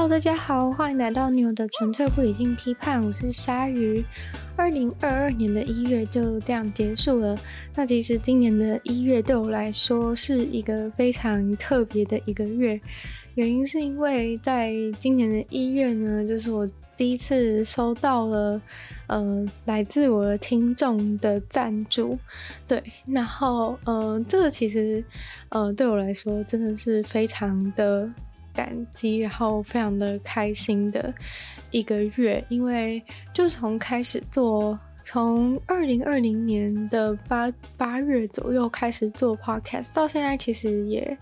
Hello，大家好，欢迎来到女友的纯粹不理性批判，我是鲨鱼。二零二二年的一月就这样结束了。那其实今年的一月对我来说是一个非常特别的一个月，原因是因为在今年的一月呢，就是我第一次收到了呃来自我的听众的赞助。对，然后呃这个其实呃对我来说真的是非常的。感激，然后非常的开心的一个月，因为就从开始做，从二零二零年的八八月左右开始做 podcast，到现在其实也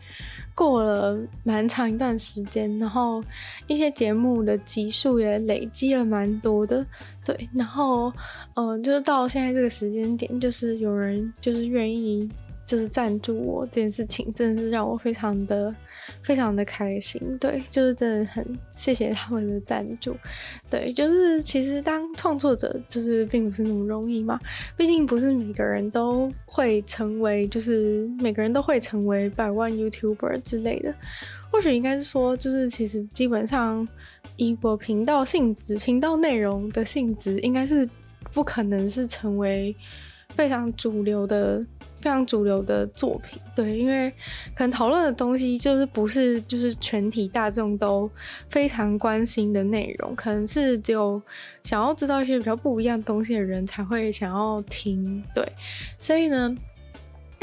过了蛮长一段时间，然后一些节目的集数也累积了蛮多的，对，然后嗯、就是到现在这个时间点，就是有人就是愿意。就是赞助我这件事情，真的是让我非常的、非常的开心。对，就是真的很谢谢他们的赞助。对，就是其实当创作者，就是并不是那么容易嘛。毕竟不是每个人都会成为，就是每个人都会成为百万 YouTuber 之类的。或许应该是说，就是其实基本上以我频道性质、频道内容的性质，应该是不可能是成为非常主流的。非常主流的作品，对，因为可能讨论的东西就是不是就是全体大众都非常关心的内容，可能是只有想要知道一些比较不一样的东西的人才会想要听，对，所以呢，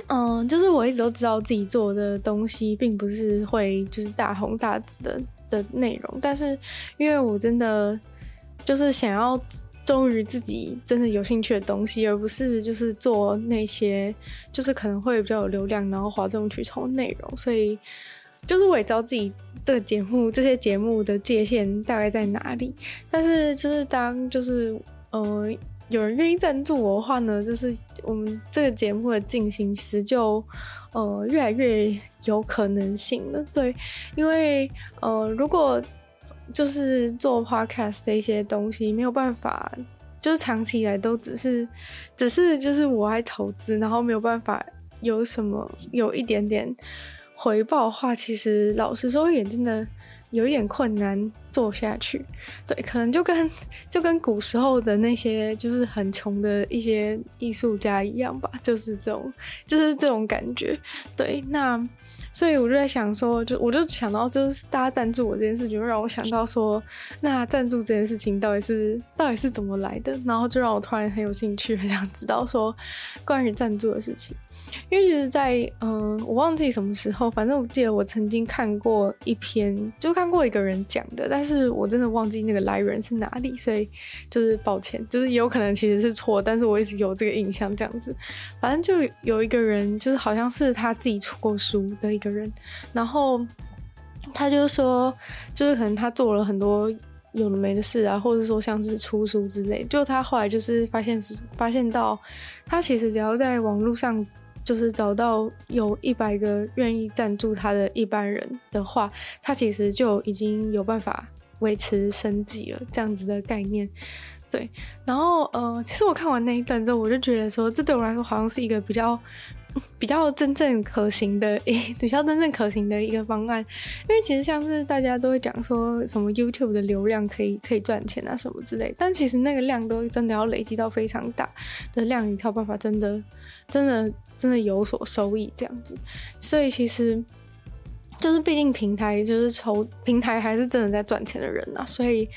嗯，就是我一直都知道自己做的东西并不是会就是大红大紫的的内容，但是因为我真的就是想要。忠于自己真的有兴趣的东西，而不是就是做那些就是可能会比较有流量，然后哗众取宠的内容。所以，就是我也知道自己这个节目这些节目的界限大概在哪里。但是，就是当就是呃有人愿意赞助我的话呢，就是我们这个节目的进行其实就呃越来越有可能性了。对，因为呃如果。就是做 podcast 的一些东西没有办法，就是长期以来都只是，只是就是我爱投资，然后没有办法有什么有一点点回报的话，其实老实说也真的有一点困难。做下去。对，可能就跟就跟古时候的那些就是很穷的一些艺术家一样吧，就是这种就是这种感觉。对，那。所以我就在想说，就我就想到，就是大家赞助我这件事情，就让我想到说，那赞助这件事情到底是到底是怎么来的？然后就让我突然很有兴趣，很想知道说关于赞助的事情。因为其实在，在嗯，我忘记什么时候，反正我记得我曾经看过一篇，就看过一个人讲的，但是我真的忘记那个来源是哪里，所以就是抱歉，就是也有可能其实是错，但是我一直有这个印象这样子。反正就有一个人，就是好像是他自己出过书的一个。人，然后他就说，就是可能他做了很多有的没的事啊，或者说像是出书之类，就他后来就是发现是发现到，他其实只要在网络上就是找到有一百个愿意赞助他的一般人的话，他其实就已经有办法维持生计了，这样子的概念。对，然后呃，其实我看完那一段之后，我就觉得说，这对我来说好像是一个比较。比较真正可行的，比较真正可行的一个方案，因为其实像是大家都会讲说什么 YouTube 的流量可以可以赚钱啊什么之类，但其实那个量都真的要累积到非常大的量，你才有办法真的真的真的有所收益这样子，所以其实。就是毕竟平台就是从平台还是真的在赚钱的人呐，所以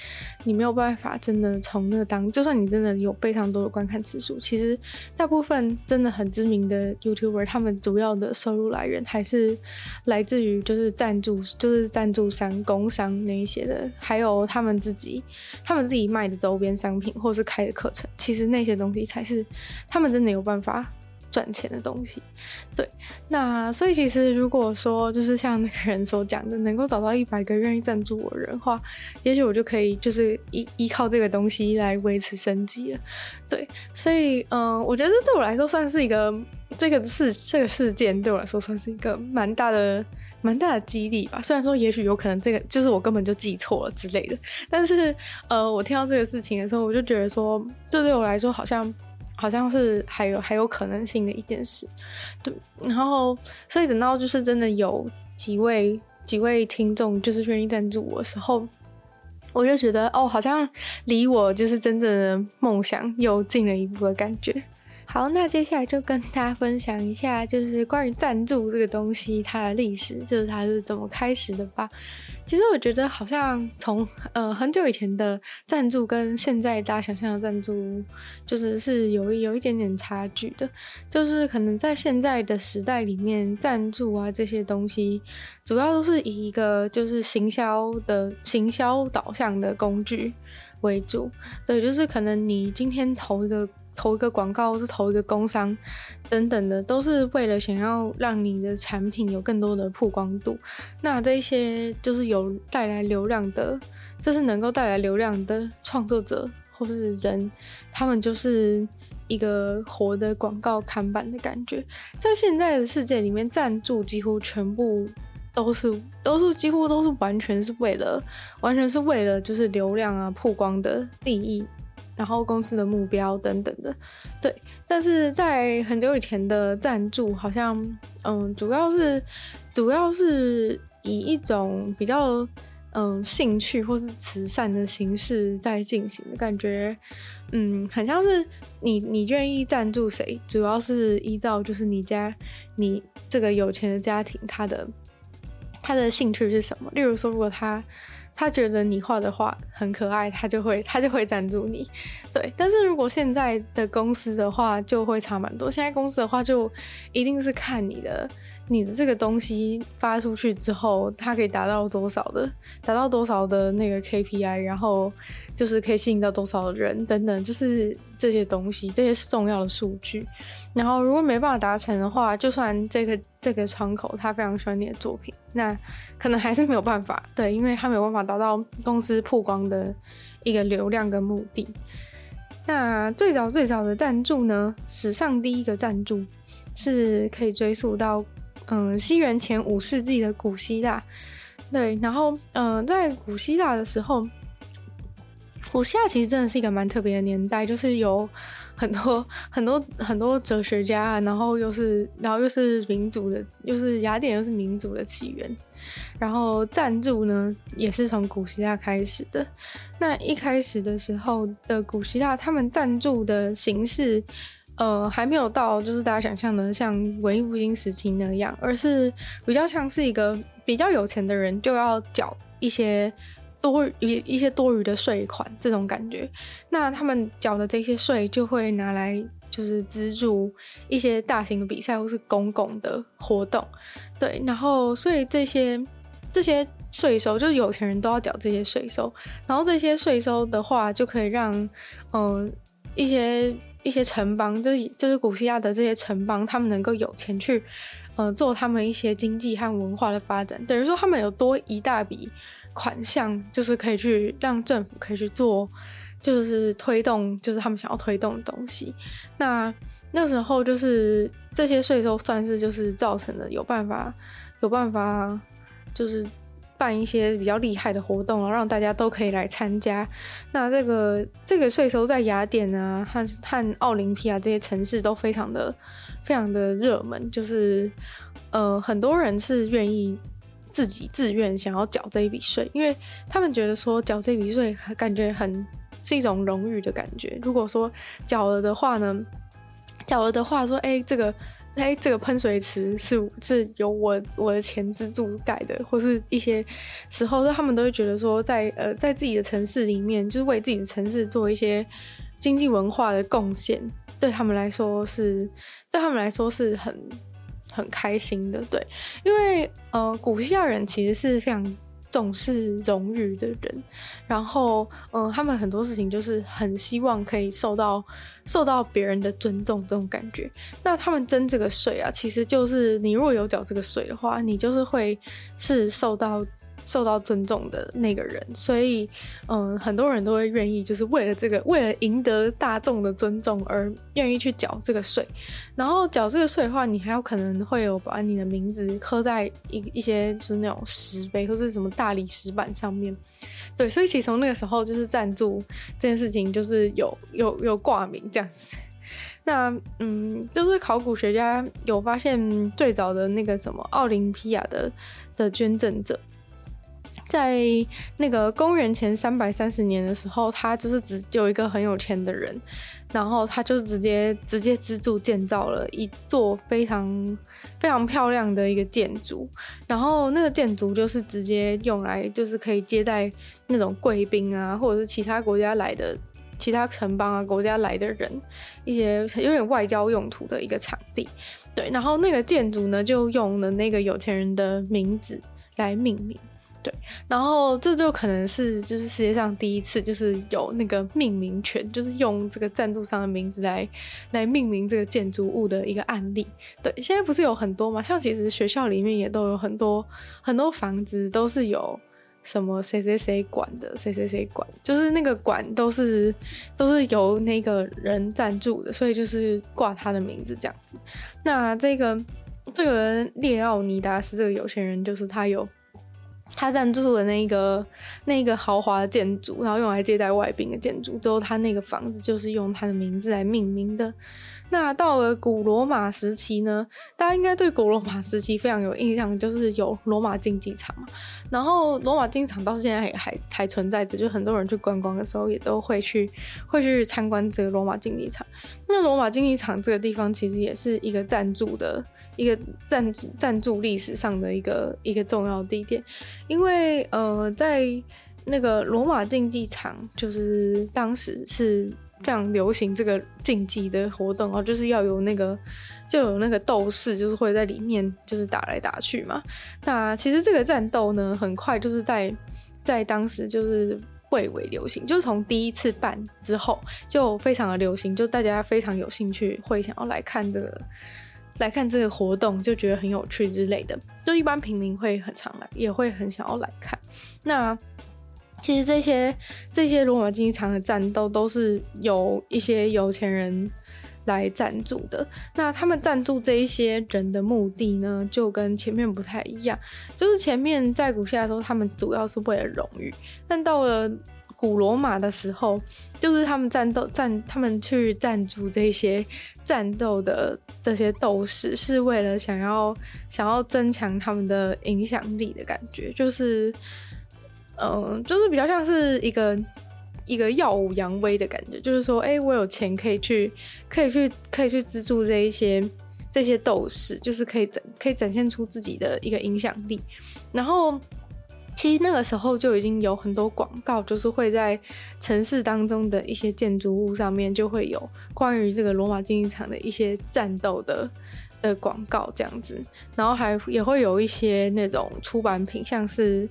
你没有办法真的从那当，就算你真的有非常多的观看次数，其实大部分真的很知名的 YouTuber，他们主要的收入来源还是来自于就是赞助，就是赞助商、工商那一些的，还有他们自己他们自己卖的周边商品或是开的课程，其实那些东西才是他们真的有办法。赚钱的东西，对，那所以其实如果说就是像那个人所讲的，能够找到一百个愿意赞助我的人的话，也许我就可以就是依依靠这个东西来维持生计了。对，所以嗯，我觉得这对我来说算是一个这个事这个事件对我来说算是一个蛮大的蛮大的激励吧。虽然说也许有可能这个就是我根本就记错了之类的，但是呃，我听到这个事情的时候，我就觉得说，这对我来说好像。好像是还有还有可能性的一件事，对，然后所以等到就是真的有几位几位听众就是愿意赞助我的时候，我就觉得哦，好像离我就是真正的梦想又近了一步的感觉。好，那接下来就跟大家分享一下，就是关于赞助这个东西它的历史，就是它是怎么开始的吧。其实我觉得好像从呃很久以前的赞助跟现在大家想象的赞助，就是是有有一点点差距的。就是可能在现在的时代里面，赞助啊这些东西，主要都是以一个就是行销的行销导向的工具为主。对，就是可能你今天投一个。投一个广告，或是投一个工商等等的，都是为了想要让你的产品有更多的曝光度。那这些就是有带来流量的，这是能够带来流量的创作者或是人，他们就是一个活的广告看板的感觉。在现在的世界里面，赞助几乎全部都是都是几乎都是完全是为了，完全是为了就是流量啊曝光的利益。然后公司的目标等等的，对，但是在很久以前的赞助，好像嗯，主要是主要是以一种比较嗯兴趣或是慈善的形式在进行感觉，嗯，很像是你你愿意赞助谁，主要是依照就是你家你这个有钱的家庭他的他的兴趣是什么，例如说如果他。他觉得你画的画很可爱，他就会他就会赞助你，对。但是如果现在的公司的话，就会差蛮多。现在公司的话，就一定是看你的。你的这个东西发出去之后，它可以达到多少的，达到多少的那个 KPI，然后就是可以吸引到多少的人等等，就是这些东西，这些是重要的数据。然后如果没办法达成的话，就算这个这个窗口他非常喜欢你的作品，那可能还是没有办法，对，因为他没有办法达到公司曝光的一个流量跟目的。那最早最早的赞助呢，史上第一个赞助是可以追溯到。嗯，西元前五世纪的古希腊，对，然后嗯，在古希腊的时候，古希腊其实真的是一个蛮特别的年代，就是有很多 很多很多哲学家，然后又是然后又是民主的，又是雅典又是民主的起源，然后赞助呢也是从古希腊开始的。那一开始的时候的古希腊，他们赞助的形式。呃，还没有到就是大家想象的像文艺复兴时期那样，而是比较像是一个比较有钱的人就要缴一些多余一些多余的税款这种感觉。那他们缴的这些税就会拿来就是资助一些大型的比赛或是公共的活动，对。然后所以这些这些税收就是有钱人都要缴这些税收，然后这些税收的话就可以让嗯、一些。一些城邦，就是就是古希腊的这些城邦，他们能够有钱去，呃，做他们一些经济和文化的发展，等于说他们有多一大笔款项，就是可以去让政府可以去做，就是推动，就是他们想要推动的东西。那那时候就是这些税收算是就是造成了有办法，有办法，就是。办一些比较厉害的活动，然后让大家都可以来参加。那这个这个税收在雅典啊和和奥林匹亚这些城市都非常的非常的热门，就是呃很多人是愿意自己自愿想要缴这一笔税，因为他们觉得说缴这笔税感觉很是一种荣誉的感觉。如果说缴了的话呢，缴了的话说哎这个。哎，这个喷水池是是由我我的钱资助盖的，或是一些时候，他们都会觉得说在，在呃在自己的城市里面，就是为自己的城市做一些经济文化的贡献，对他们来说是对他们来说是很很开心的，对，因为呃古希腊人其实是非常。重视荣誉的人，然后，嗯，他们很多事情就是很希望可以受到受到别人的尊重，这种感觉。那他们征这个税啊，其实就是你若有缴这个税的话，你就是会是受到。受到尊重的那个人，所以，嗯，很多人都会愿意，就是为了这个，为了赢得大众的尊重而愿意去缴这个税。然后缴这个税的话，你还有可能会有把你的名字刻在一一些就是那种石碑或是什么大理石板上面。对，所以其实从那个时候就是赞助这件事情就是有 有有挂名这样子。那嗯，就是考古学家有发现最早的那个什么奥林匹亚的的捐赠者。在那个公元前三百三十年的时候，他就是只有一个很有钱的人，然后他就直接直接资助建造了一座非常非常漂亮的一个建筑，然后那个建筑就是直接用来就是可以接待那种贵宾啊，或者是其他国家来的其他城邦啊国家来的人，一些有点外交用途的一个场地。对，然后那个建筑呢，就用了那个有钱人的名字来命名。对，然后这就可能是就是世界上第一次，就是有那个命名权，就是用这个赞助商的名字来来命名这个建筑物的一个案例。对，现在不是有很多嘛？像其实学校里面也都有很多很多房子都是有什么谁谁谁管的，谁谁谁管，就是那个管都是都是由那个人赞助的，所以就是挂他的名字这样子。那这个这个列奥尼达斯这个有钱人，就是他有。他赞助的那个那个豪华的建筑，然后用来接待外宾的建筑，之后他那个房子就是用他的名字来命名的。那到了古罗马时期呢，大家应该对古罗马时期非常有印象，就是有罗马竞技场嘛。然后罗马竞技场到现在还还还存在着，就很多人去观光的时候也都会去会去参观这个罗马竞技场。那罗马竞技场这个地方其实也是一个赞助的一个赞助赞助历史上的一个一个重要地点，因为呃在那个罗马竞技场就是当时是。非常流行这个竞技的活动哦，就是要有那个就有那个斗士，就是会在里面就是打来打去嘛。那其实这个战斗呢，很快就是在在当时就是蔚为流行，就是从第一次办之后就非常的流行，就大家非常有兴趣，会想要来看这个来看这个活动，就觉得很有趣之类的。就一般平民会很常来，也会很想要来看。那。其实这些这些罗马竞技场的战斗都是由一些有钱人来赞助的。那他们赞助这一些人的目的呢，就跟前面不太一样。就是前面在古希腊的时候，他们主要是为了荣誉；但到了古罗马的时候，就是他们战斗战，他们去赞助这些战斗的这些斗士，是为了想要想要增强他们的影响力的感觉，就是。嗯，就是比较像是一个一个耀武扬威的感觉，就是说，哎、我有钱可以去，可以去，可以去资助这一些这些斗士，就是可以展可以展现出自己的一个影响力。然后，其实那个时候就已经有很多广告，就是会在城市当中的一些建筑物上面就会有关于这个罗马竞技场的一些战斗的的广告这样子，然后还也会有一些那种出版品，像是。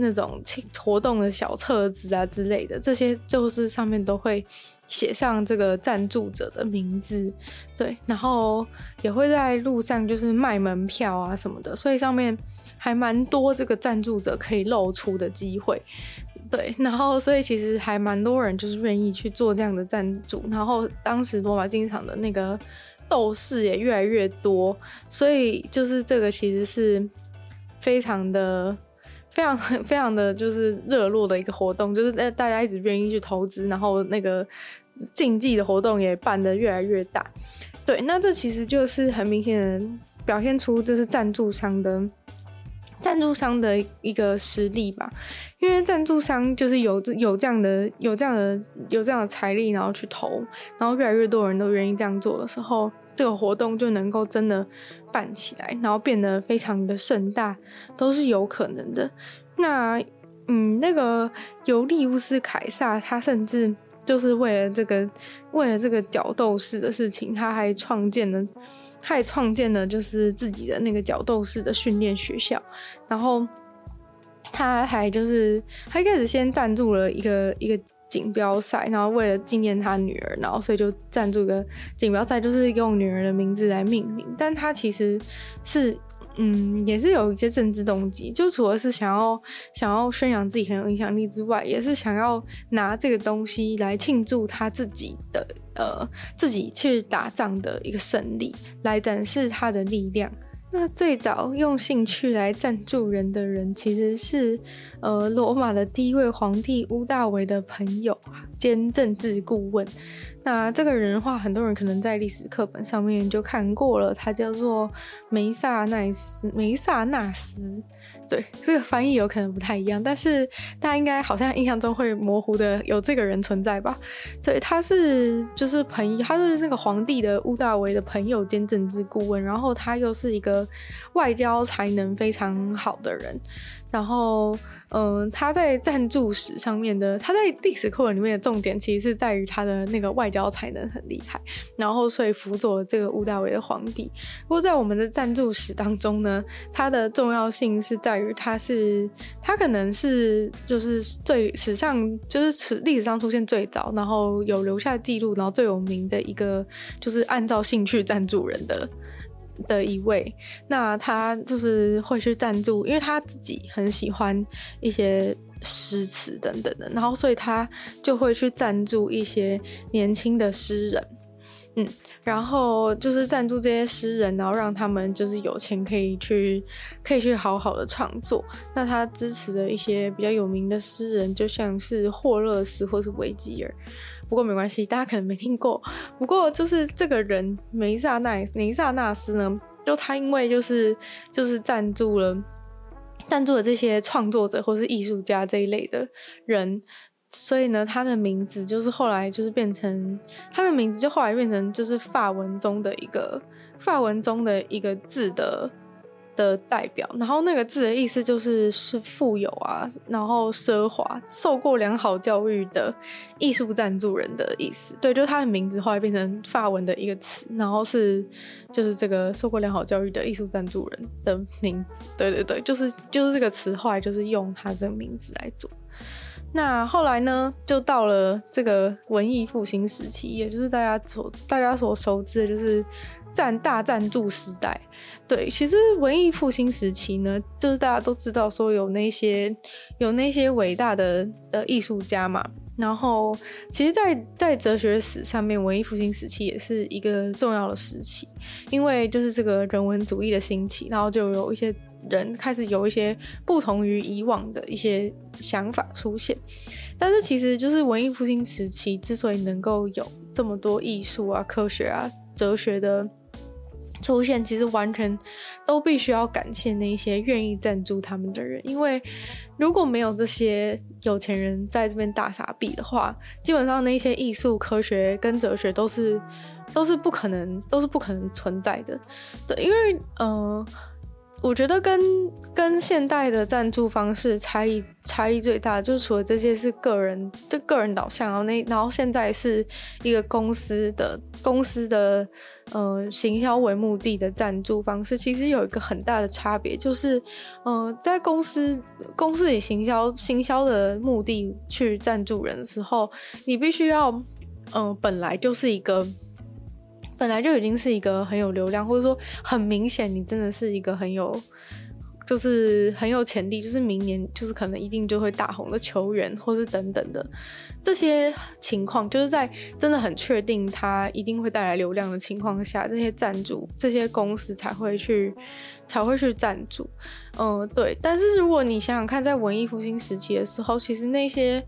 那种活动的小册子啊之类的，这些就是上面都会写上这个赞助者的名字，对，然后也会在路上就是卖门票啊什么的，所以上面还蛮多这个赞助者可以露出的机会，对，然后所以其实还蛮多人就是愿意去做这样的赞助，然后当时罗马竞技场的那个斗士也越来越多，所以就是这个其实是非常的。非常非常的就是热络的一个活动，就是大家一直愿意去投资，然后那个竞技的活动也办得越来越大。对，那这其实就是很明显的表现出就是赞助商的赞助商的一个实力吧，因为赞助商就是有有这样的有这样的有这样的财力，然后去投，然后越来越多人都愿意这样做的时候，这个活动就能够真的。办起来，然后变得非常的盛大，都是有可能的。那，嗯，那个尤利乌斯凯撒，他甚至就是为了这个，为了这个角斗士的事情，他还创建了，他也创建了就是自己的那个角斗士的训练学校。然后，他还就是他一开始先赞助了一个一个。锦标赛，然后为了纪念他女儿，然后所以就赞助个锦标赛，就是用女儿的名字来命名。但他其实是，嗯，也是有一些政治动机，就除了是想要想要宣扬自己很有影响力之外，也是想要拿这个东西来庆祝他自己的，呃，自己去打仗的一个胜利，来展示他的力量。那最早用兴趣来赞助人的人，其实是呃罗马的第一位皇帝屋大维的朋友兼政治顾问。那这个人的话，很多人可能在历史课本上面就看过了，他叫做梅萨奈斯梅萨纳斯。对，这个翻译有可能不太一样，但是大家应该好像印象中会模糊的有这个人存在吧？对，他是就是朋友，他是那个皇帝的乌大维的朋友兼政治顾问，然后他又是一个外交才能非常好的人。然后，嗯，他在赞助史上面的，他在历史课文里面的重点，其实是在于他的那个外交才能很厉害，然后所以辅佐了这个屋大维的皇帝。不过在我们的赞助史当中呢，他的重要性是在于他是，他可能是就是最史上就是史历史上出现最早，然后有留下记录，然后最有名的一个就是按照兴趣赞助人的。的一位，那他就是会去赞助，因为他自己很喜欢一些诗词等等的，然后所以他就会去赞助一些年轻的诗人，嗯，然后就是赞助这些诗人，然后让他们就是有钱可以去可以去好好的创作。那他支持的一些比较有名的诗人，就像是霍勒斯或是维吉尔。不过没关系，大家可能没听过。不过就是这个人梅萨奈梅萨纳斯呢，就他因为就是就是赞助了赞助了这些创作者或是艺术家这一类的人，所以呢，他的名字就是后来就是变成他的名字就后来变成就是法文中的一个法文中的一个字的。的代表，然后那个字的意思就是是富有啊，然后奢华、受过良好教育的艺术赞助人的意思。对，就是他的名字后来变成法文的一个词，然后是就是这个受过良好教育的艺术赞助人的名字。对对对，就是就是这个词后来就是用他的名字来做。那后来呢，就到了这个文艺复兴时期，也就是大家所大家所熟知的，就是。占大赞助时代，对，其实文艺复兴时期呢，就是大家都知道说有那些有那些伟大的的艺术家嘛。然后，其实，在在哲学史上面，文艺复兴时期也是一个重要的时期，因为就是这个人文主义的兴起，然后就有一些人开始有一些不同于以往的一些想法出现。但是，其实就是文艺复兴时期之所以能够有这么多艺术啊、科学啊、哲学的。出现其实完全都必须要感谢那些愿意赞助他们的人，因为如果没有这些有钱人在这边大傻逼的话，基本上那些艺术、科学跟哲学都是都是不可能，都是不可能存在的。对，因为呃。我觉得跟跟现代的赞助方式差异差异最大，就是除了这些是个人就个人导向，然后那然后现在是一个公司的公司的呃行销为目的的赞助方式，其实有一个很大的差别，就是呃在公司公司里行销行销的目的去赞助人的时候，你必须要嗯、本来就是一个。本来就已经是一个很有流量，或者说很明显，你真的是一个很有，就是很有潜力，就是明年就是可能一定就会大红的球员，或是等等的这些情况，就是在真的很确定他一定会带来流量的情况下，这些赞助这些公司才会去才会去赞助。嗯、对。但是如果你想想看，在文艺复兴时期的时候，其实那些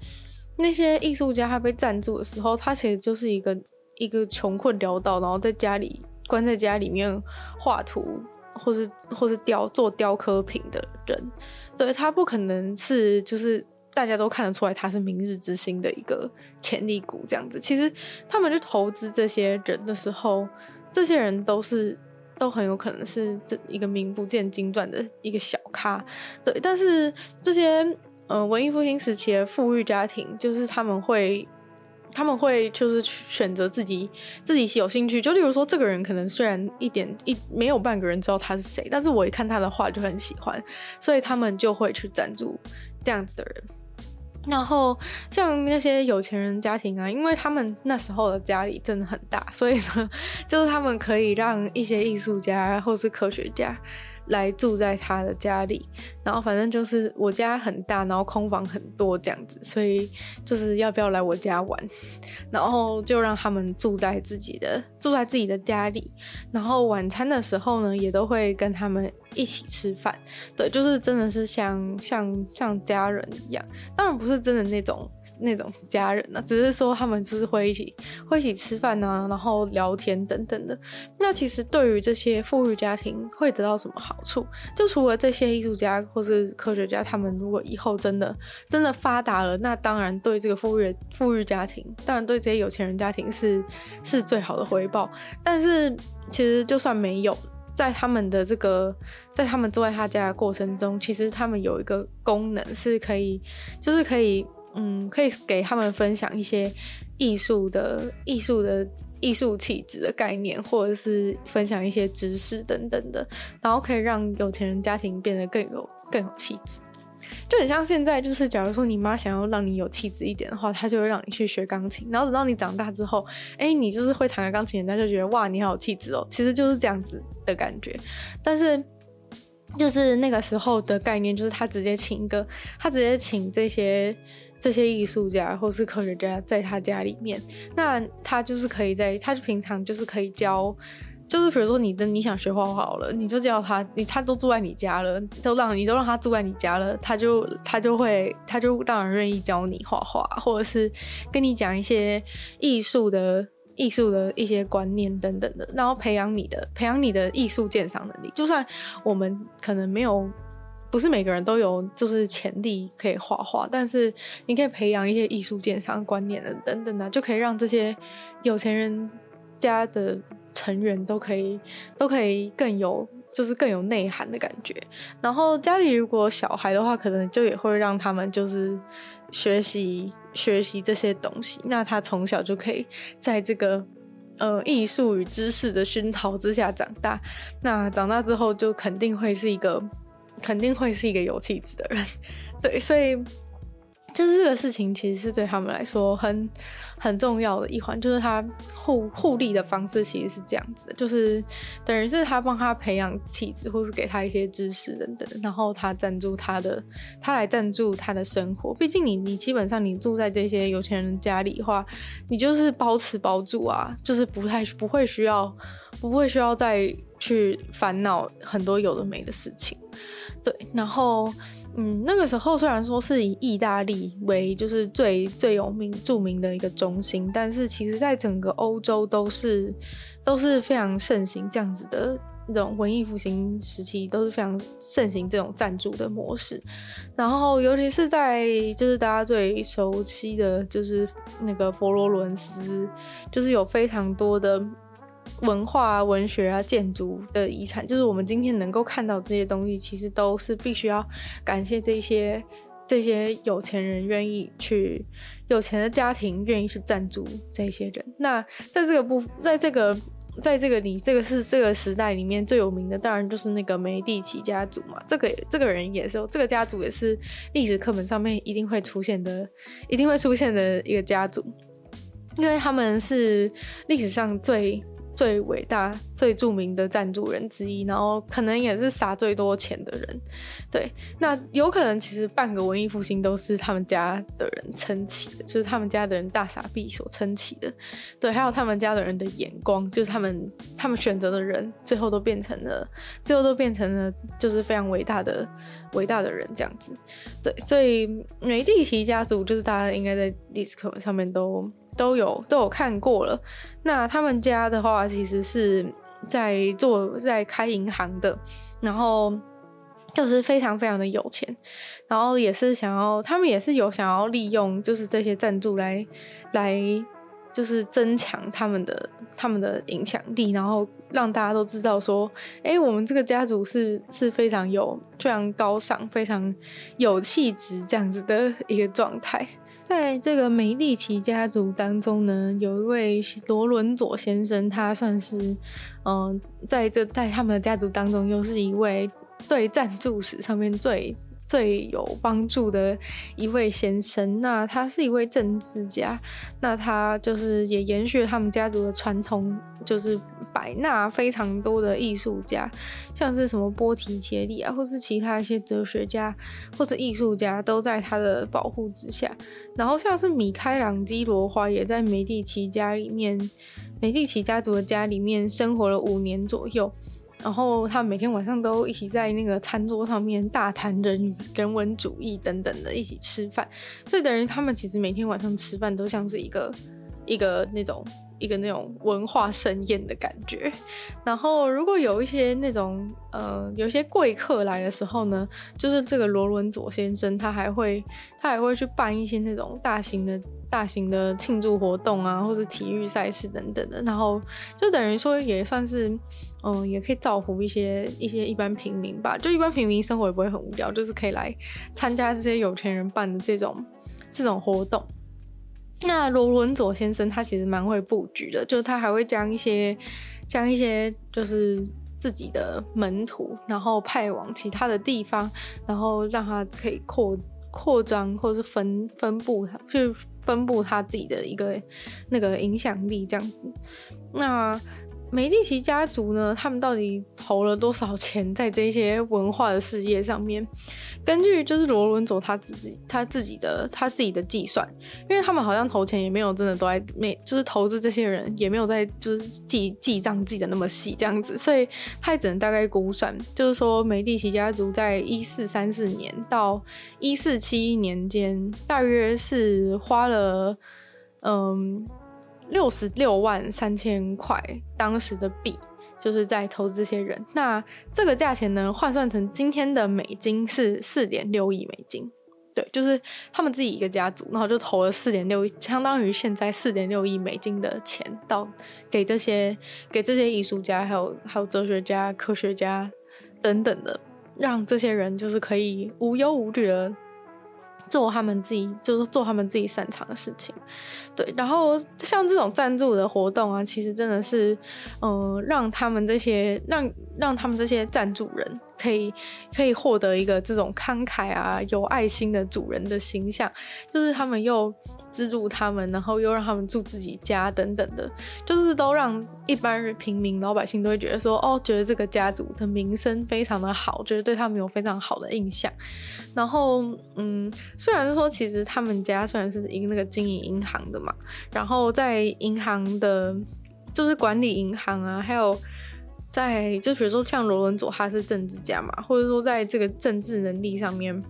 那些艺术家他被赞助的时候，他其实就是一个。一个穷困潦倒，然后在家里关在家里面画图，或是或是雕做雕刻品的人，对，他不可能是就是大家都看得出来他是明日之星的一个潜力股这样子。其实他们去投资这些人的时候，这些人都是都很有可能是这一个名不见经传的一个小咖，对。但是这些、呃、文艺复兴时期的富裕家庭，就是他们会。他们会就是选择自己自己有兴趣，就例如说，这个人可能虽然一点一没有半个人知道他是谁，但是我一看他的画就很喜欢，所以他们就会去赞助这样子的人。然后像那些有钱人家庭啊，因为他们那时候的家里真的很大，所以呢，就是他们可以让一些艺术家或是科学家。来住在他的家里，然后反正就是我家很大，然后空房很多这样子，所以就是要不要来我家玩，然后就让他们住在自己的住在自己的家里，然后晚餐的时候呢，也都会跟他们一起吃饭，对，就是真的是像像像家人一样，当然不是真的那种那种家人呢，只是说他们就是会一起会一起吃饭啊，然后聊天等等的。那其实对于这些富裕家庭会得到什么好？好处。就除了这些艺术家或是科学家，他们如果以后真的真的发达了，那当然对这个富裕富裕家庭，当然对这些有钱人家庭是是最好的回报。但是其实就算没有，在他们的这个在他们住在他家的过程中，其实他们有一个功能是可以，就是可以嗯，可以给他们分享一些。艺术的艺术的艺术气质的概念，或者是分享一些知识等等的，然后可以让有钱人家庭变得更有更有气质。就很像现在，就是假如说你妈想要让你有气质一点的话，她就会让你去学钢琴。然后等到你长大之后，哎、你就是会弹个钢琴，人家就觉得哇，你好有气质哦。其实就是这样子的感觉。但是就是那个时候的概念，就是他直接请一个，他直接请这些。这些艺术家或是科学家在他家里面，那他就是可以在，他就平常就是可以教，就是比如说你的你想学画画好了，你就叫他，你他都住在你家了，都让你都让他住在你家了，他就他就会他就当然愿意教你画画，或者是跟你讲一些艺术的艺术的一些观念等等的，然后培养你的培养你的艺术鉴赏能力。就算我们可能没有。不是每个人都有就是潜力可以画画，但是你可以培养一些艺术鉴赏观念的等等的，就可以让这些有钱人家的成员都可以都可以更有就是更有内涵的感觉。然后家里如果小孩的话，可能就也会让他们就是学习学习这些东西。那他从小就可以在这个呃艺术与知识的熏陶之下长大。那长大之后就肯定会是一个。肯定会是一个有气质的人，对，所以就是这个事情其实是对他们来说很很重要的一环，就是他互互利的方式其实是这样子，就是等于是他帮他培养气质，或是给他一些知识等等，然后他赞助他的，他来赞助他的生活。毕竟你你基本上你住在这些有钱人家里的话，你就是包吃包住啊，就是不太不会需要不会需要再去烦恼很多有的没的事情。对，然后，嗯，那个时候虽然说是以意大利为就是最最有名著名的一个中心，但是其实在整个欧洲都是都是非常盛行这样子的这种文艺复兴时期都是非常盛行这种赞助的模式，然后尤其是在就是大家最熟悉的就是那个佛罗伦斯，就是有非常多的。文化啊、文学啊、建筑的遗产，就是我们今天能够看到这些东西，其实都是必须要感谢这些这些有钱人愿意去，有钱的家庭愿意去赞助这些人。那在这个部，在这个，在这个你这个是这个时代里面最有名的，当然就是那个梅第奇家族嘛。这个这个人也是，这个家族也是历史课本上面一定会出现的，一定会出现的一个家族，因为他们是历史上最。最伟大、最著名的赞助人之一，然后可能也是撒最多钱的人。对，那有可能其实半个文艺复兴都是他们家的人撑起的，就是他们家的人大傻逼所撑起的。对，还有他们家的人的眼光，就是他们他们选择的人，最后都变成了，最后都变成了，就是非常伟大的、伟大的人这样子。对，所以梅第奇家族就是大家应该在历史课本上面都。都有都有看过了。那他们家的话，其实是在做在开银行的，然后就是非常非常的有钱，然后也是想要，他们也是有想要利用，就是这些赞助来来，就是增强他们的他们的影响力，然后让大家都知道说，哎，我们这个家族是是非常有非常高尚、非常有气质这样子的一个状态。在这个梅第奇家族当中呢，有一位罗伦佐先生，他算是，嗯、在这在他们的家族当中，又是一位对赞助史上面最。最有帮助的一位先生，那他是一位政治家，那他就是也延续了他们家族的传统，就是百纳非常多的艺术家，像是什么波提切利啊，或是其他一些哲学家或者艺术家，都在他的保护之下。然后像是米开朗基罗华也在梅第奇家里面，梅第奇家族的家里面生活了五年左右。然后他们每天晚上都一起在那个餐桌上面大谈人、人文主义等等的，一起吃饭。所以等于他们其实每天晚上吃饭都像是一个。一个那种。一个那种文化盛宴的感觉，然后如果有一些那种呃，有一些贵客来的时候呢，就是这个罗伦佐先生他还会他还会去办一些那种大型的大型的庆祝活动啊，或者体育赛事等等的，然后就等于说也算是嗯、也可以造福一些一些一般平民吧，就一般平民生活也不会很无聊，就是可以来参加这些有钱人办的这种这种活动。那罗伦佐先生他其实蛮会布局的，就是他还会将一些将一些就是自己的门徒，然后派往其他的地方，然后让他可以扩扩张或者是分分布他，就分布他自己的一个那个影响力这样子。那美第奇家族呢？他们到底投了多少钱在这些文化的事业上面？根据就是罗伦佐他自己他自己的他自己的计算，因为他们好像投钱也没有真的都在没，就是投资这些人也没有在就是记记账记得那么细这样子，所以他也只能大概估算，就是说美第奇家族在一四三四年到一四七一年间，大约是花了嗯。六十六万三千块，当时的币就是在投资这些人。那这个价钱呢，换算成今天的美金是四点六亿美金。对，就是他们自己一个家族，然后就投了四点六亿，相当于现在四点六亿美金的钱到给这些给这些艺术家，还有还有哲学家、科学家等等的，让这些人就是可以无忧无虑的。做他们自己，就是做他们自己擅长的事情，对。然后像这种赞助的活动啊，其实真的是，嗯、呃，让他们这些让让他们这些赞助人可以可以获得一个这种慷慨啊、有爱心的主人的形象，就是他们又。资助他们，然后又让他们住自己家等等的，就是都让一般平民老百姓都会觉得说，哦，觉得这个家族的名声非常的好，觉得对他们有非常好的印象。然后，嗯，虽然说其实他们家虽然是一个那个经营银行的嘛，然后在银行的，就是管理银行啊，还有在就比如说像罗伦佐他是政治家嘛，或者说在这个政治能力上面。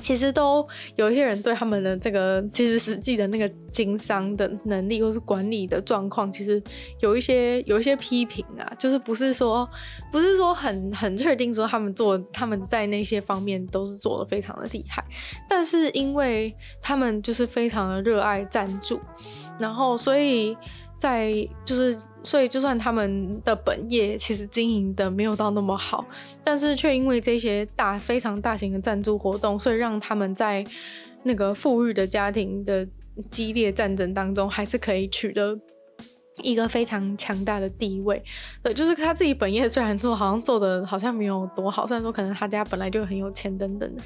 其实都有一些人对他们的这个，其实实际的那个经商的能力或是管理的状况，其实有一些有一些批评啊，就是不是说不是说很很确定说他们做他们在那些方面都是做得非常的厉害，但是因为他们就是非常的热爱赞助，然后所以。在就是，所以就算他们的本业其实经营的没有到那么好，但是却因为这些大非常大型的赞助活动，所以让他们在那个富裕的家庭的激烈战争当中，还是可以取得。一个非常强大的地位，对，就是他自己本业虽然做好像做的好像没有多好，虽然说可能他家本来就很有钱等等的，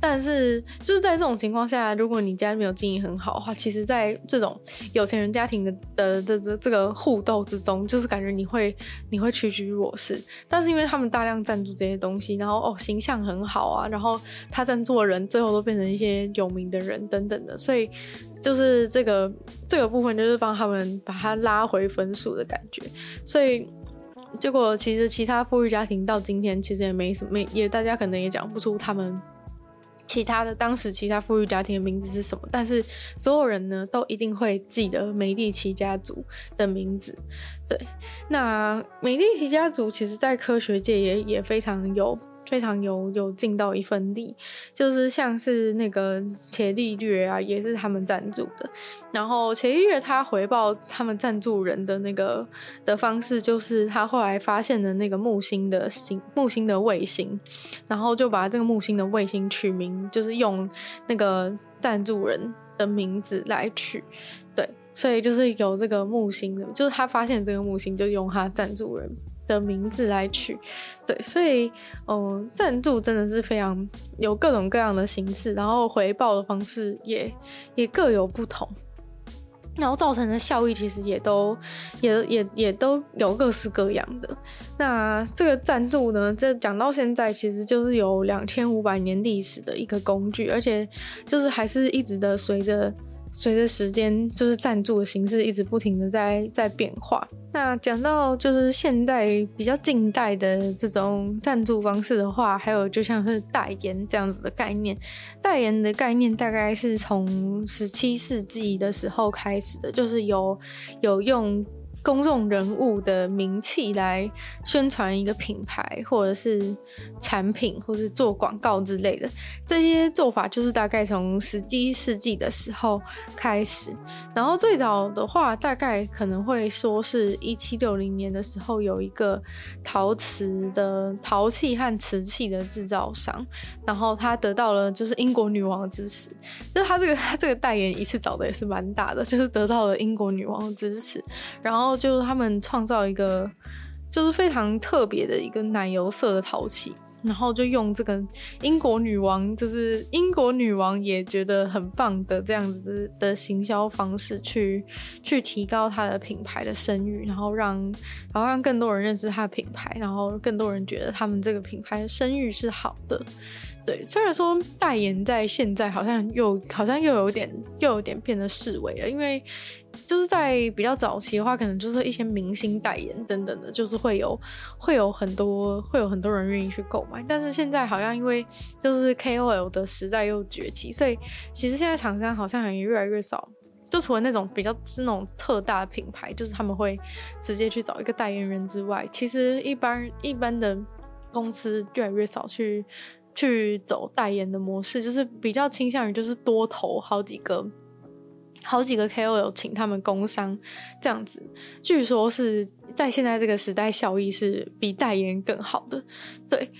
但是就是在这种情况下，如果你家没有经营很好的话，其实，在这种有钱人家庭的的的这这个互斗之中，就是感觉你会你会屈居弱势。但是因为他们大量赞助这些东西，然后哦形象很好啊，然后他赞助的人最后都变成一些有名的人等等的，所以。就是这个这个部分，就是帮他们把他拉回为分数的感觉，所以结果其实其他富裕家庭到今天其实也没什么，也大家可能也讲不出他们其他的当时其他富裕家庭的名字是什么，但是所有人呢都一定会记得美第奇家族的名字。对，那美第奇家族其实在科学界也也非常有。非常有有尽到一份力，就是像是那个伽利略啊，也是他们赞助的。然后伽利略他回报他们赞助人的那个的方式，就是他后来发现的那个木星的星木星的卫星，然后就把这个木星的卫星取名，就是用那个赞助人的名字来取。对，所以就是有这个木星的，就是他发现这个木星，就用他赞助人的名字来取，对，所以，嗯，赞助真的是非常有各种各样的形式，然后回报的方式也也各有不同，然后造成的效益其实也都也也也都有各式各样的。那这个赞助呢，这讲到现在其实就是有两千五百年历史的一个工具，而且就是还是一直的随着。随着时间，就是赞助的形式一直不停的在在变化。那讲到就是现代比较近代的这种赞助方式的话，还有就像是代言这样子的概念。代言的概念大概是从十七世纪的时候开始的，就是有有用。公众人物的名气来宣传一个品牌，或者是产品，或是做广告之类的，这些做法就是大概从十七世纪的时候开始。然后最早的话，大概可能会说是一七六零年的时候，有一个陶瓷的陶器和瓷器的制造商，然后他得到了就是英国女王的支持，就是他这个他这个代言一次找的也是蛮大的，就是得到了英国女王的支持，然后。就是他们创造一个，就是非常特别的一个奶油色的陶器，然后就用这个英国女王，就是英国女王也觉得很棒的这样子的行销方式去，去去提高它的品牌的声誉，然后让然后让更多人认识它的品牌，然后更多人觉得他们这个品牌的声誉是好的。对，虽然说代言在现在好像又好像又有点又有点变得式微了，因为就是在比较早期的话，可能就是一些明星代言等等的，就是会有会有很多会有很多人愿意去购买。但是现在好像因为就是 KOL 的时代又崛起，所以其实现在厂商好像也越来越少，就除了那种比较是那种特大的品牌，就是他们会直接去找一个代言人之外，其实一般一般的公司越来越少去。去走代言的模式，就是比较倾向于就是多投好几个，好几个 KOL 请他们工商这样子。据说是在现在这个时代，效益是比代言更好的。对，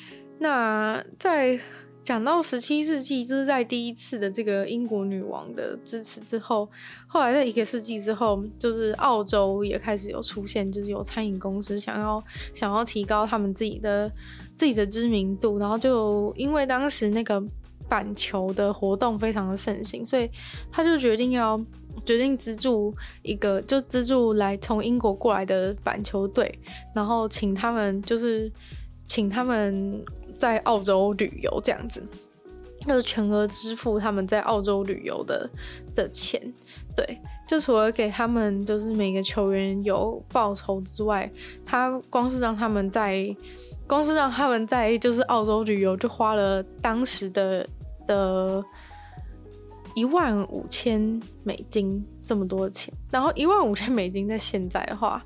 那在。讲到十七世纪，就是在第一次的这个英国女王的支持之后，后来在一个世纪之后，就是澳洲也开始有出现，就是有餐饮公司想要想要提高他们自己的自己的知名度，然后就因为当时那个板球的活动非常的盛行，所以他就决定要决定资助一个，就资助来从英国过来的板球队，然后请他们就是请他们。在澳洲旅游这样子，就是全额支付他们在澳洲旅游的的钱。对，就除了给他们就是每个球员有报酬之外，他光是让他们在，公司让他们在就是澳洲旅游就花了当时的的一万五千美金这么多钱。然后一万五千美金在现在的话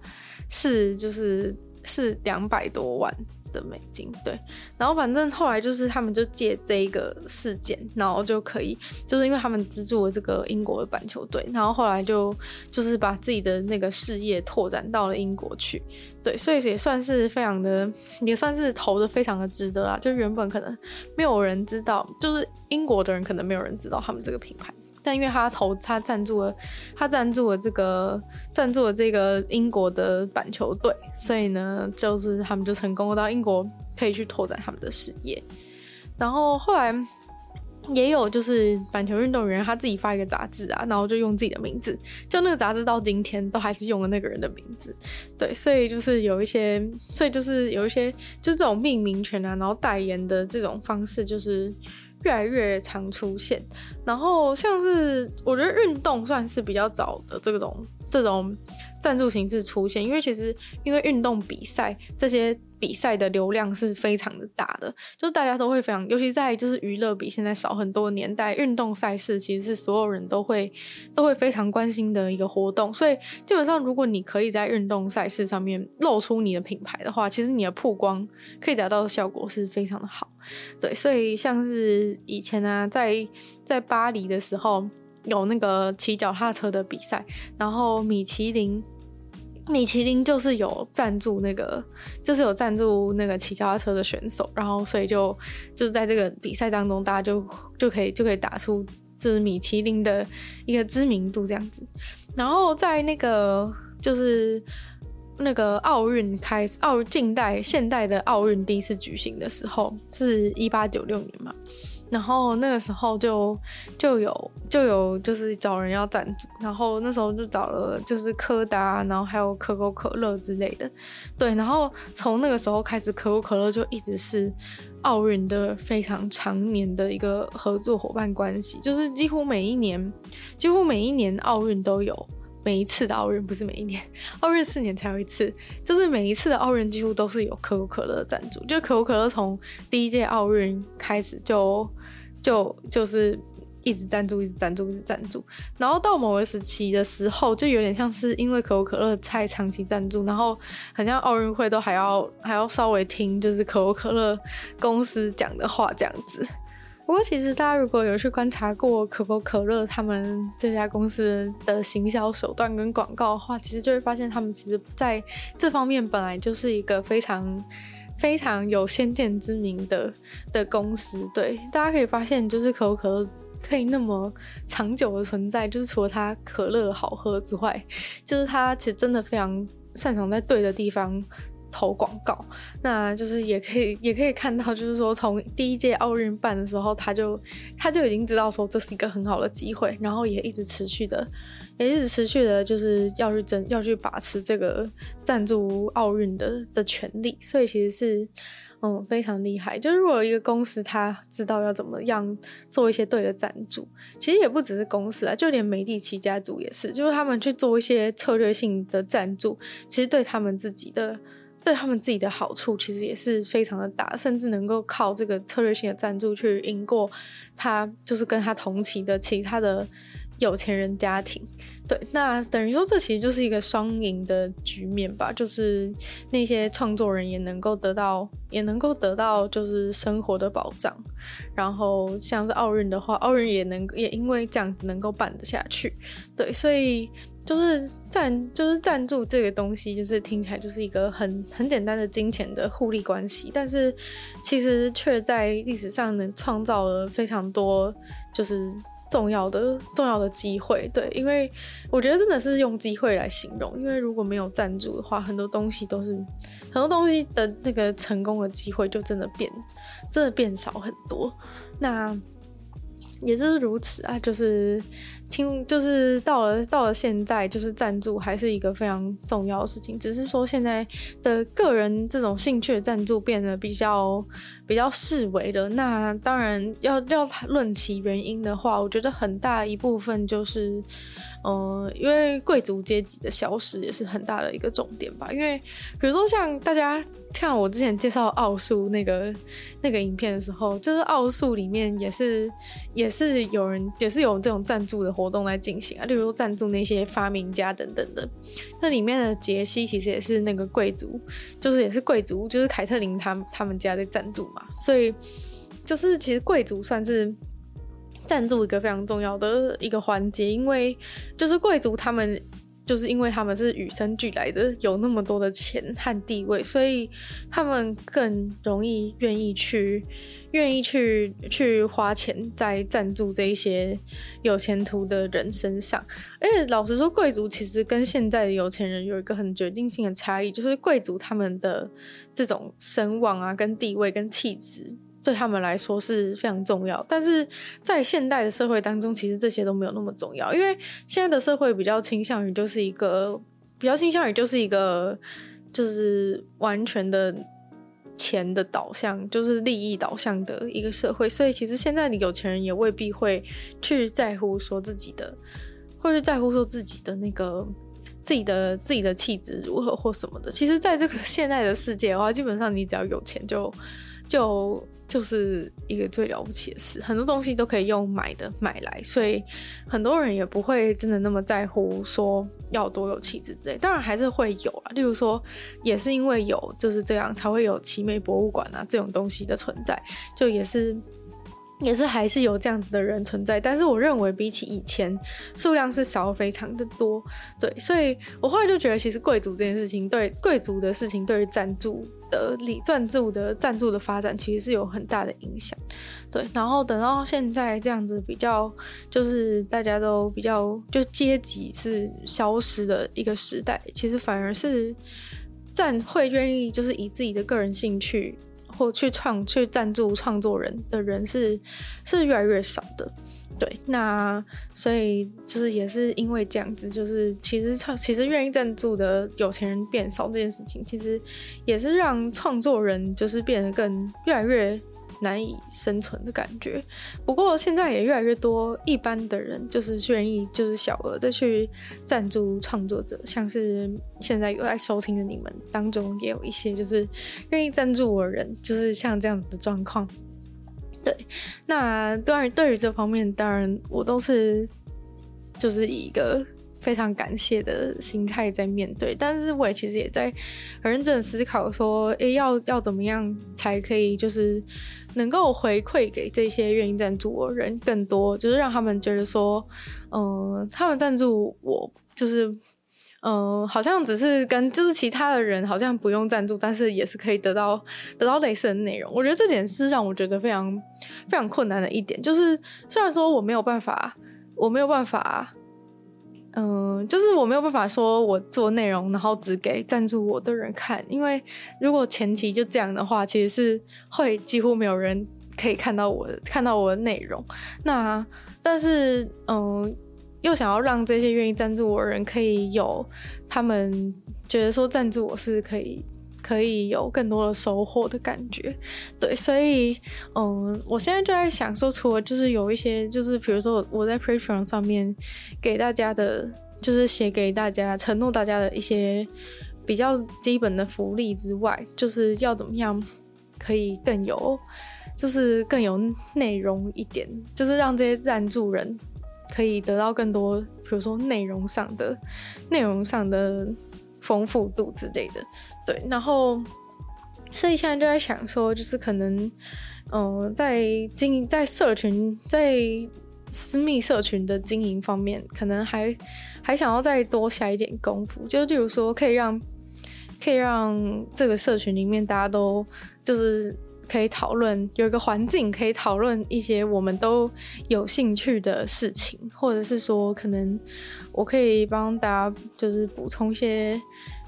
是就是是两百多万。的美金，对，然后反正后来就是他们就借这一个事件，然后就可以，就是因为他们资助了这个英国的板球队，然后后来就就是把自己的那个事业拓展到了英国去，对，所以也算是非常的，也算是投的非常的值得啊，就原本可能没有人知道，就是英国的人可能没有人知道他们这个品牌。但因为他投他赞助了，他赞助了这个赞助了这个英国的板球队，所以呢，就是他们就成功到英国可以去拓展他们的事业。然后后来也有就是板球运动员他自己发一个杂志啊，然后就用自己的名字，就那个杂志到今天都还是用了那个人的名字。对，所以就是有一些，所以就是有一些，就是这种命名权啊，然后代言的这种方式，就是。越来越常出现，然后像是我觉得运动算是比较早的这种这种赞助形式出现，因为其实因为运动比赛这些。比赛的流量是非常的大的，就是大家都会非常，尤其在就是娱乐比现在少很多年代，运动赛事其实是所有人都会都会非常关心的一个活动。所以基本上，如果你可以在运动赛事上面露出你的品牌的话，其实你的曝光可以达到的效果是非常的好。对，所以像是以前啊，在在巴黎的时候有那个骑脚踏车的比赛，然后米其林。米其林就是有赞助那个，就是有赞助那个骑脚踏车的选手，然后所以就就是在这个比赛当中，大家就就可以就可以打出就是米其林的一个知名度这样子。然后在那个就是那个奥运开始，奥近代现代的奥运第一次举行的时候是一八九六年嘛。然后那个时候就就有就有就是找人要赞助，然后那时候就找了就是柯达，然后还有可口可乐之类的，对，然后从那个时候开始，可口可乐就一直是奥运的非常常年的一个合作伙伴关系，就是几乎每一年，几乎每一年奥运都有，每一次的奥运不是每一年，奥运四年才有一次，就是每一次的奥运几乎都是有可口可乐赞助，就可口可乐从第一届奥运开始就。就就是一直赞助，一直赞助，一直赞助，然后到某个时期的时候，就有点像是因为可口可乐太长期赞助，然后好像奥运会都还要还要稍微听就是可口可乐公司讲的话这样子。不过其实大家如果有去观察过可口可乐他们这家公司的行销手段跟广告的话，其实就会发现他们其实在这方面本来就是一个非常。非常有先见之明的的公司，对，大家可以发现，就是可口可乐可以那么长久的存在，就是除了它可乐好喝之外，就是它其实真的非常擅长在对的地方投广告，那就是也可以也可以看到，就是说从第一届奥运办的时候，他就他就已经知道说这是一个很好的机会，然后也一直持续的。也一直持续的，就是要去争，要去把持这个赞助奥运的的权利，所以其实是，嗯，非常厉害。就是如果一个公司他知道要怎么样做一些对的赞助，其实也不只是公司啊，就连美第奇家族也是，就是他们去做一些策略性的赞助，其实对他们自己的，对他们自己的好处，其实也是非常的大，甚至能够靠这个策略性的赞助去赢过他，就是跟他同期的其他的。有钱人家庭，对，那等于说这其实就是一个双赢的局面吧，就是那些创作人也能够得到，也能够得到就是生活的保障，然后像是奥运的话，奥运也能也因为这样子能够办得下去，对，所以就是赞就是赞助这个东西，就是听起来就是一个很很简单的金钱的互利关系，但是其实却在历史上能创造了非常多就是。重要的重要的机会，对，因为我觉得真的是用机会来形容，因为如果没有赞助的话，很多东西都是很多东西的那个成功的机会就真的变真的变少很多。那也就是如此啊，就是。听，就是到了到了现在，就是赞助还是一个非常重要的事情。只是说现在的个人这种兴趣的赞助变得比较比较式微了。那当然要要论其原因的话，我觉得很大一部分就是。嗯，因为贵族阶级的消失也是很大的一个重点吧。因为比如说像大家看我之前介绍奥数那个那个影片的时候，就是奥数里面也是也是有人也是有这种赞助的活活动来进行啊，例如赞助那些发明家等等的。那里面的杰西其实也是那个贵族，就是也是贵族，就是凯特琳他他们家的赞助嘛。所以就是其实贵族算是。赞助一个非常重要的一个环节，因为就是贵族他们就是因为他们是与生俱来的有那么多的钱和地位，所以他们更容易愿意去愿意去去花钱在赞助这一些有前途的人身上。而且老实说，贵族其实跟现在的有钱人有一个很决定性的差异，就是贵族他们的这种声望啊、跟地位、跟气质。对他们来说是非常重要，但是在现代的社会当中，其实这些都没有那么重要，因为现在的社会比较倾向于就是一个比较倾向于就是一个就是完全的钱的导向，就是利益导向的一个社会，所以其实现在的有钱人也未必会去在乎说自己的，或是在乎说自己的那个自己的自己的气质如何或什么的。其实，在这个 现在的世界的话，基本上你只要有钱就就。就是一个最了不起的事，很多东西都可以用买的买来，所以很多人也不会真的那么在乎说要多有气质之类，当然还是会有啊。例如说，也是因为有就是这样，才会有奇美博物馆啊这种东西的存在，就也是。也是还是有这样子的人存在，但是我认为比起以前数量是少非常的多，对，所以我后来就觉得，其实贵族这件事情，对贵族的事情，对于赞助的理赞助的赞助的发展，其实是有很大的影响，对。然后等到现在这样子比较，就是大家都比较就阶级是消失的一个时代，其实反而是赞会愿意就是以自己的个人兴趣。或去创去赞助创作人的人是是越来越少的。对，那所以就是也是因为这样子，就是其实创其实愿意赞助的有钱人变少这件事情，其实也是让创作人就是变得更越来越难以生存的感觉。不过现在也越来越多一般的人就是愿意就是小额的去赞助创作者，像是现在有在收听的你们当中也有一些就是愿意赞助我的人，就是像这样子的状况。对，那当然对于这方面，当然我都是就是以一个非常感谢的心态在面对，但是我也其实也在很认真思考说，诶，要要怎么样才可以就是能够回馈给这些愿意赞助我人更多，就是让他们觉得说，嗯、他们赞助我就是。嗯、好像只是跟就是其他的人好像不用赞助，但是也是可以得到得到类似的内容。我觉得这点是让我觉得非常非常困难的一点，就是虽然说我没有办法，我没有办法，嗯、就是我没有办法说我做内容然后只给赞助我的人看，因为如果前期就这样的话，其实是会几乎没有人可以看到我看到我的内容。那但是嗯。又想要让这些愿意赞助我的人可以有他们觉得说赞助我是可以可以有更多的收获的感觉，对，所以嗯，我现在就在想说，除了就是有一些就是比如说我在 Patreon 上面给大家的，就是写给大家承诺大家的一些比较基本的福利之外，就是要怎么样可以更有就是更有内容一点，就是让这些赞助人。可以得到更多，比如说内容上的、内容上的丰富度之类的，对。然后，所以现在就在想说，就是可能，嗯、在经营在社群、在私密社群的经营方面，可能还还想要再多下一点功夫。就例如说，可以让可以让这个社群里面大家都就是。可以讨论，有一个环境可以讨论一些我们都有兴趣的事情，或者是说，可能我可以帮大家就是补充一些，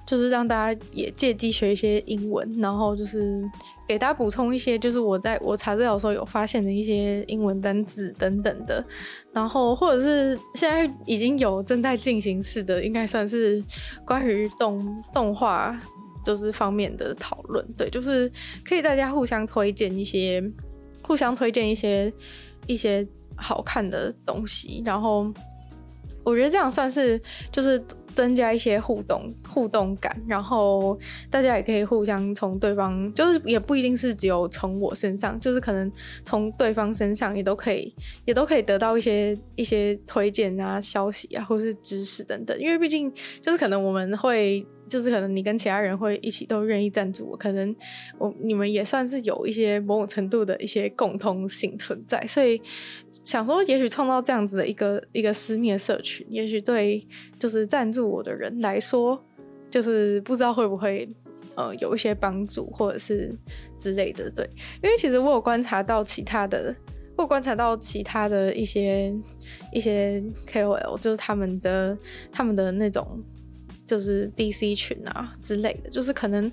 就是让大家也借机学一些英文，然后就是给大家补充一些，就是我在我查资料的时候有发现的一些英文单字等等的，然后或者是现在已经有正在进行式的，应该算是关于动动画。就是方面的讨论，对，就是可以大家互相推荐一些，互相推荐一些一些好看的东西，然后我觉得这样算是就是增加一些互动互动感，然后大家也可以互相从对方，就是也不一定是只有从我身上，就是可能从对方身上也都可以，也都可以得到一些一些推荐啊、消息啊，或是知识等等，因为毕竟就是可能我们会。就是可能你跟其他人会一起都愿意赞助我，可能我你们也算是有一些某种程度的一些共通性存在，所以想说，也许创造这样子的一个一个私密的社群，也许对就是赞助我的人来说，就是不知道会不会呃有一些帮助或者是之类的，对，因为其实我有观察到其他的，我观察到其他的一些一些 KOL，就是他们的他们的那种。就是 DC 群啊之类的，就是可能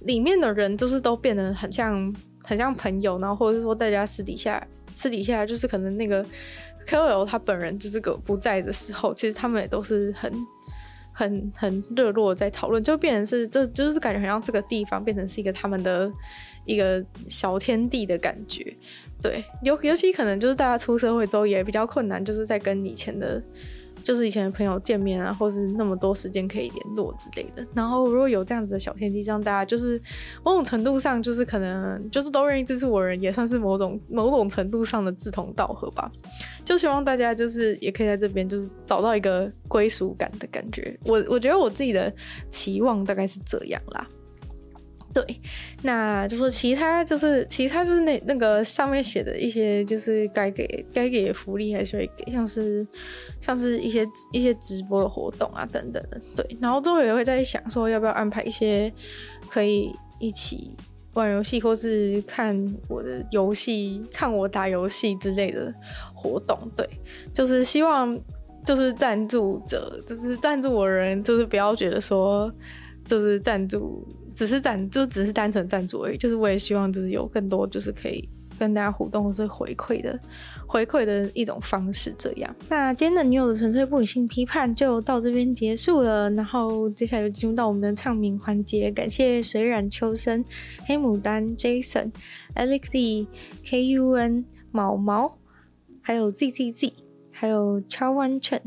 里面的人就是都变得很像很像朋友，然后或者是说大家私底下私底下就是可能那个 KOL 他本人就是个不在的时候，其实他们也都是很很很热络在讨论，就变成是这就是感觉好像这个地方变成是一个他们的一个小天地的感觉。对，尤尤其可能就是大家出社会之后也比较困难，就是在跟以前的。就是以前的朋友见面啊，或是那么多时间可以联络之类的。然后如果有这样子的小天地，让大家就是某种程度上，就是可能就是都愿意支持我人，也算是某种某种程度上的志同道合吧。就希望大家就是也可以在这边就是找到一个归属感的感觉。我我觉得我自己的期望大概是这样啦。对，那就是其他，就是其他，就是那那个上面写的一些，就是该给该给福利还是会给，像是像是一些一些直播的活动啊等等的。对，然后之后也会在想说，要不要安排一些可以一起玩游戏，或是看我的游戏、看我打游戏之类的活动。对，就是希望就是赞助者，就是赞助我人，就是不要觉得说。就是赞助，只是赞就只是单纯赞助而已。就是我也希望就是有更多就是可以跟大家互动或是回馈的回馈的一种方式。这样，那今天的女友的纯粹不理性批判就到这边结束了。然后接下来就进入到我们的唱名环节。感谢水染秋生、黑牡丹、Jason、Alex D、KUN、毛毛，还有 ZZZ，还有 Chawan Chen。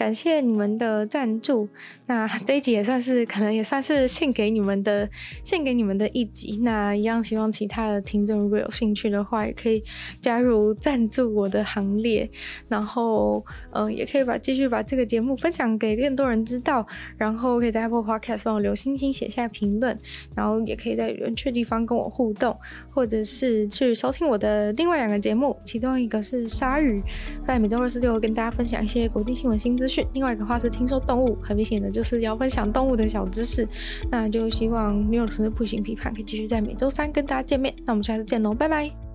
感谢你们的赞助，那 这一集也算是，可能也算是献给你们的，献给你们的一集。那一样希望其他的听众如果有兴趣的话，也可以加入赞助我的行列。然后，嗯、也可以把继续把这个节目分享给更多人知道。然后可以在 Apple Podcast 帮我留星星，写下评论。然后也可以在有趣的地方跟我互动，或者是去收听我的另外两个节目，其中一个是鲨鱼，在每周二、四、六跟大家分享一些国际新闻新资。另外一个话是听说动物，很明显的就是要分享动物的小知识，那就希望女友的纯粹不理性批判可以继续在每周三跟大家见面，那我们下次见喽，拜拜。